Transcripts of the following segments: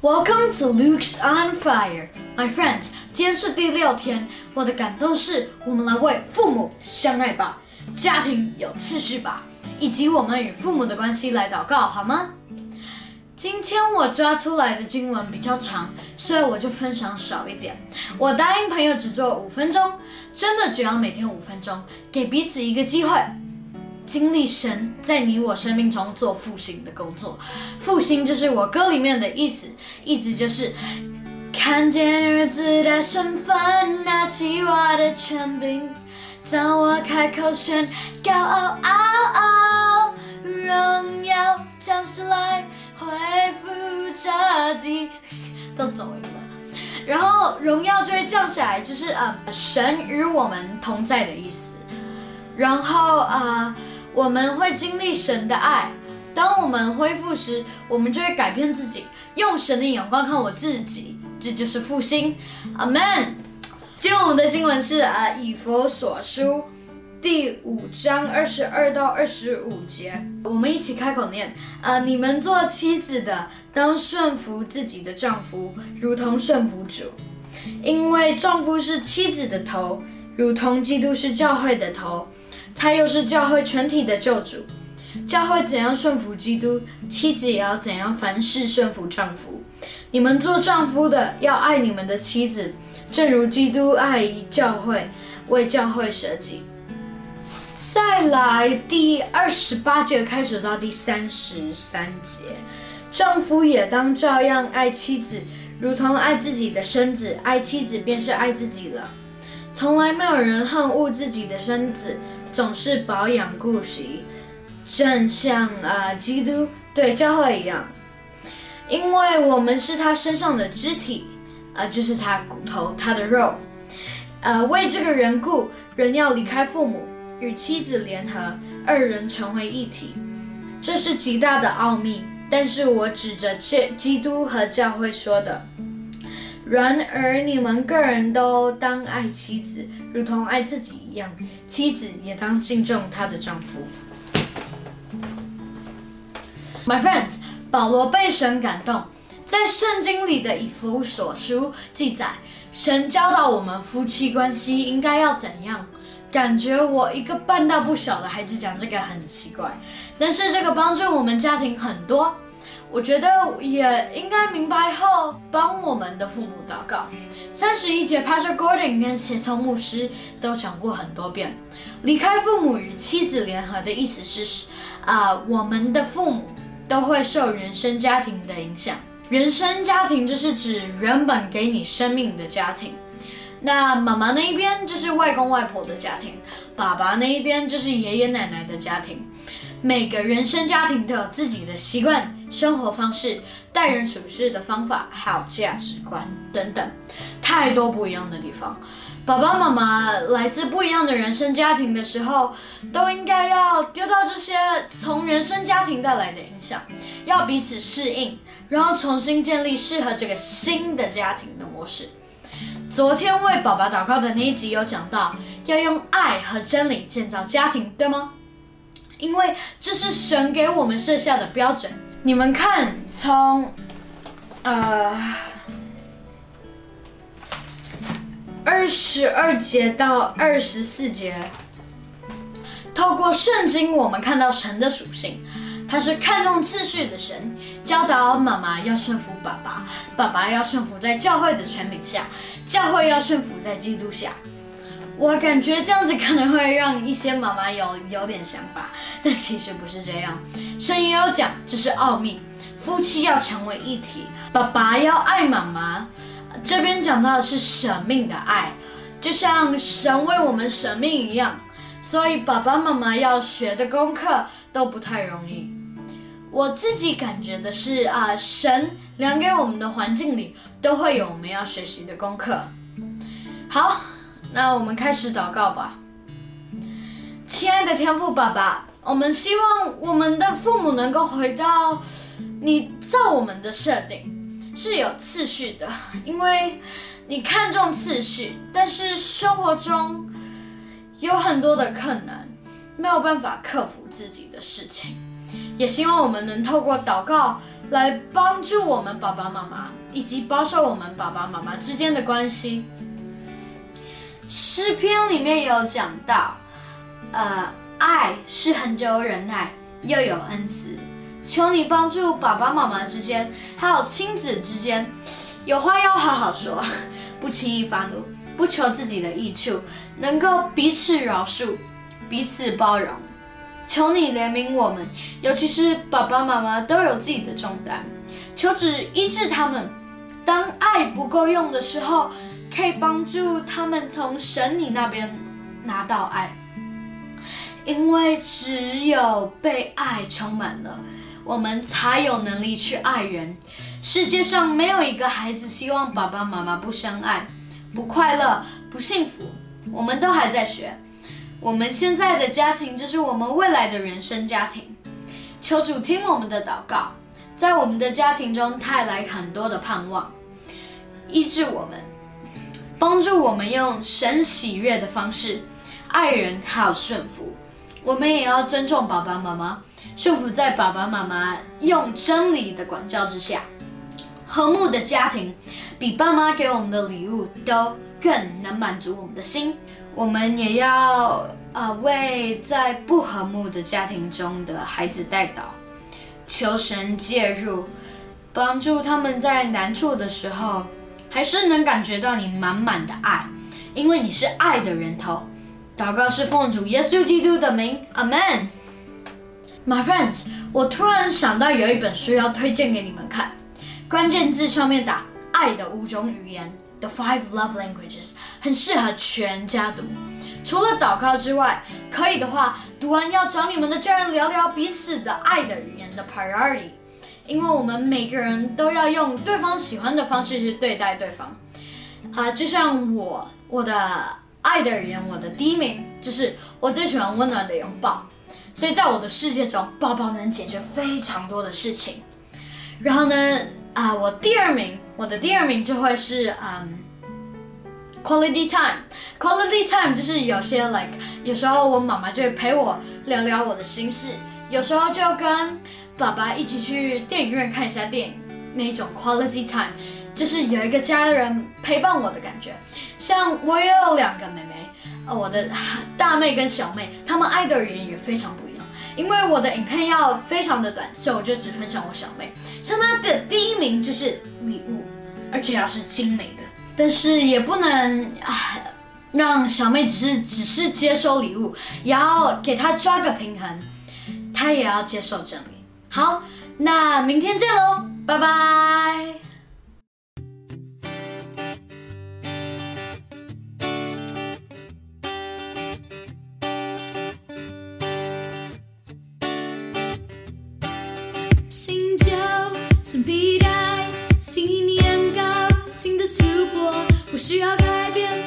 Welcome to Luke's on Fire, my friends. 今天是第六天，我的感动是我们来为父母相爱吧，家庭有次序吧，以及我们与父母的关系来祷告，好吗？今天我抓出来的经文比较长，所以我就分享少一点。我答应朋友只做五分钟，真的只要每天五分钟，给彼此一个机会。经历神在你我生命中做复兴的工作，复兴就是我歌里面的意思，意思就是看见儿子的身份，拿起我的权柄，当我开口宣告，嗷嗷嗷，荣耀降下来，恢复这地，都走音了，然后荣耀就会降下来，就是呃神与我们同在的意思，然后啊。我们会经历神的爱，当我们恢复时，我们就会改变自己，用神的眼光看我自己，这就是复兴。阿门。今天我们的经文是啊，以佛所书第五章二十二到二十五节，我们一起开口念啊，你们做妻子的，当顺服自己的丈夫，如同顺服主，因为丈夫是妻子的头，如同基督是教会的头。他又是教会全体的救主，教会怎样顺服基督，妻子也要怎样凡事顺服丈夫。你们做丈夫的要爱你们的妻子，正如基督爱教会，为教会舍己。再来第二十八节开始到第三十三节，丈夫也当照样爱妻子，如同爱自己的身子，爱妻子便是爱自己了。从来没有人恨恶自己的身子。总是保养顾惜，正像啊基督对教会一样，因为我们是他身上的肢体，啊就是他骨头他的肉，呃为这个缘故，人要离开父母，与妻子联合，二人成为一体，这是极大的奥秘。但是我指着这基督和教会说的。然而，你们个人都当爱妻子，如同爱自己一样；妻子也当敬重她的丈夫。My friends，保罗被神感动，在圣经里的以弗所书记载，神教导我们夫妻关系应该要怎样。感觉我一个半大不小的孩子讲这个很奇怪，但是这个帮助我们家庭很多。我觉得也应该明白后帮我们的父母祷告。三十一节，Pastor Gordon 跟协聪牧师都讲过很多遍。离开父母与妻子联合的意思是，啊，我们的父母都会受原生家庭的影响。原生家庭就是指原本给你生命的家庭。那妈妈那一边就是外公外婆的家庭，爸爸那一边就是爷爷奶奶的家庭。每个原生家庭都有自己的习惯、生活方式、待人处事的方法，还有价值观等等，太多不一样的地方。爸爸妈妈来自不一样的人生家庭的时候，都应该要丢掉这些从原生家庭带来的影响，要彼此适应，然后重新建立适合这个新的家庭的模式。昨天为宝宝祷告的那一集有讲到，要用爱和真理建造家庭，对吗？因为这是神给我们设下的标准。你们看，从呃二十二节到二十四节，透过圣经，我们看到神的属性。他是看重秩序的神，教导妈妈要顺服爸爸，爸爸要顺服在教会的权柄下，教会要顺服在基督下。我感觉这样子可能会让一些妈妈有有点想法，但其实不是这样。圣经有讲，这是奥秘，夫妻要成为一体，爸爸要爱妈妈。这边讲到的是舍命的爱，就像神为我们舍命一样。所以爸爸妈妈要学的功课都不太容易。我自己感觉的是啊，神量给我们的环境里都会有我们要学习的功课。好。那我们开始祷告吧，亲爱的天父爸爸，我们希望我们的父母能够回到你造我们的设定是有次序的，因为你看重次序，但是生活中有很多的困难，没有办法克服自己的事情，也希望我们能透过祷告来帮助我们爸爸妈妈，以及保守我们爸爸妈妈之间的关系。诗篇里面有讲到，呃，爱是很久忍耐，又有恩慈。求你帮助爸爸妈妈之间，还有亲子之间，有话要好好说，不轻易发怒，不求自己的益处，能够彼此饶恕，彼此包容。求你怜悯我们，尤其是爸爸妈妈都有自己的重担，求只医治他们。当爱不够用的时候，可以帮助他们从神你那边拿到爱，因为只有被爱充满了，我们才有能力去爱人。世界上没有一个孩子希望爸爸妈妈不相爱、不快乐、不幸福。我们都还在学。我们现在的家庭就是我们未来的人生家庭。求主听我们的祷告，在我们的家庭中带来很多的盼望，医治我们，帮助我们用神喜悦的方式爱人，还有顺服。我们也要尊重爸爸妈妈，顺服在爸爸妈妈用真理的管教之下。和睦的家庭比爸妈给我们的礼物都更能满足我们的心。我们也要呃为在不和睦的家庭中的孩子代祷，求神介入，帮助他们在难处的时候，还是能感觉到你满满的爱，因为你是爱的源头。祷告是奉主耶稣基督的名，Amen。My friends，我突然想到有一本书要推荐给你们看，关键字上面打“爱的五种语言”。The Five Love Languages 很适合全家读。除了祷告之外，可以的话，读完要找你们的家人聊聊彼此的爱的语言的 priority，因为我们每个人都要用对方喜欢的方式去对待对方。啊，就像我，我的爱的人，我的第一名就是我最喜欢温暖的拥抱。所以在我的世界中，抱抱能解决非常多的事情。然后呢，啊，我第二名。我的第二名就会是嗯，quality time。quality time 就是有些 like 有时候我妈妈就会陪我聊聊我的心事，有时候就跟爸爸一起去电影院看一下电影，那种 quality time 就是有一个家人陪伴我的感觉。像我也有两个妹妹，呃，我的大妹跟小妹，她们爱的语言也非常不一样。因为我的影片要非常的短，所以我就只分享我小妹。像她的第一名就是礼物。而且要是精美的，但是也不能，让小妹只是只是接收礼物，也要给她抓个平衡，她也要接受真理。好，那明天见喽，拜拜。新旧是必带，新年高兴的祖国，不需要改变。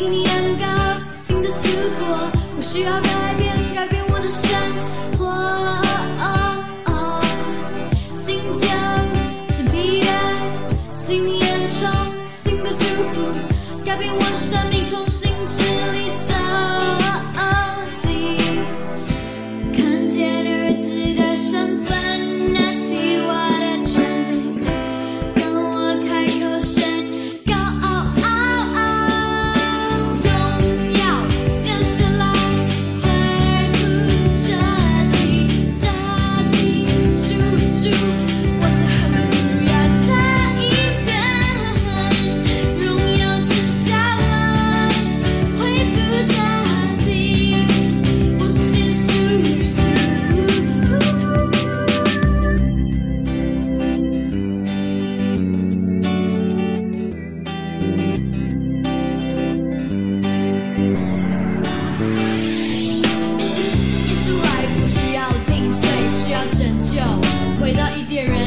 给你阳光，新的祖国不需要改变。回到伊甸园。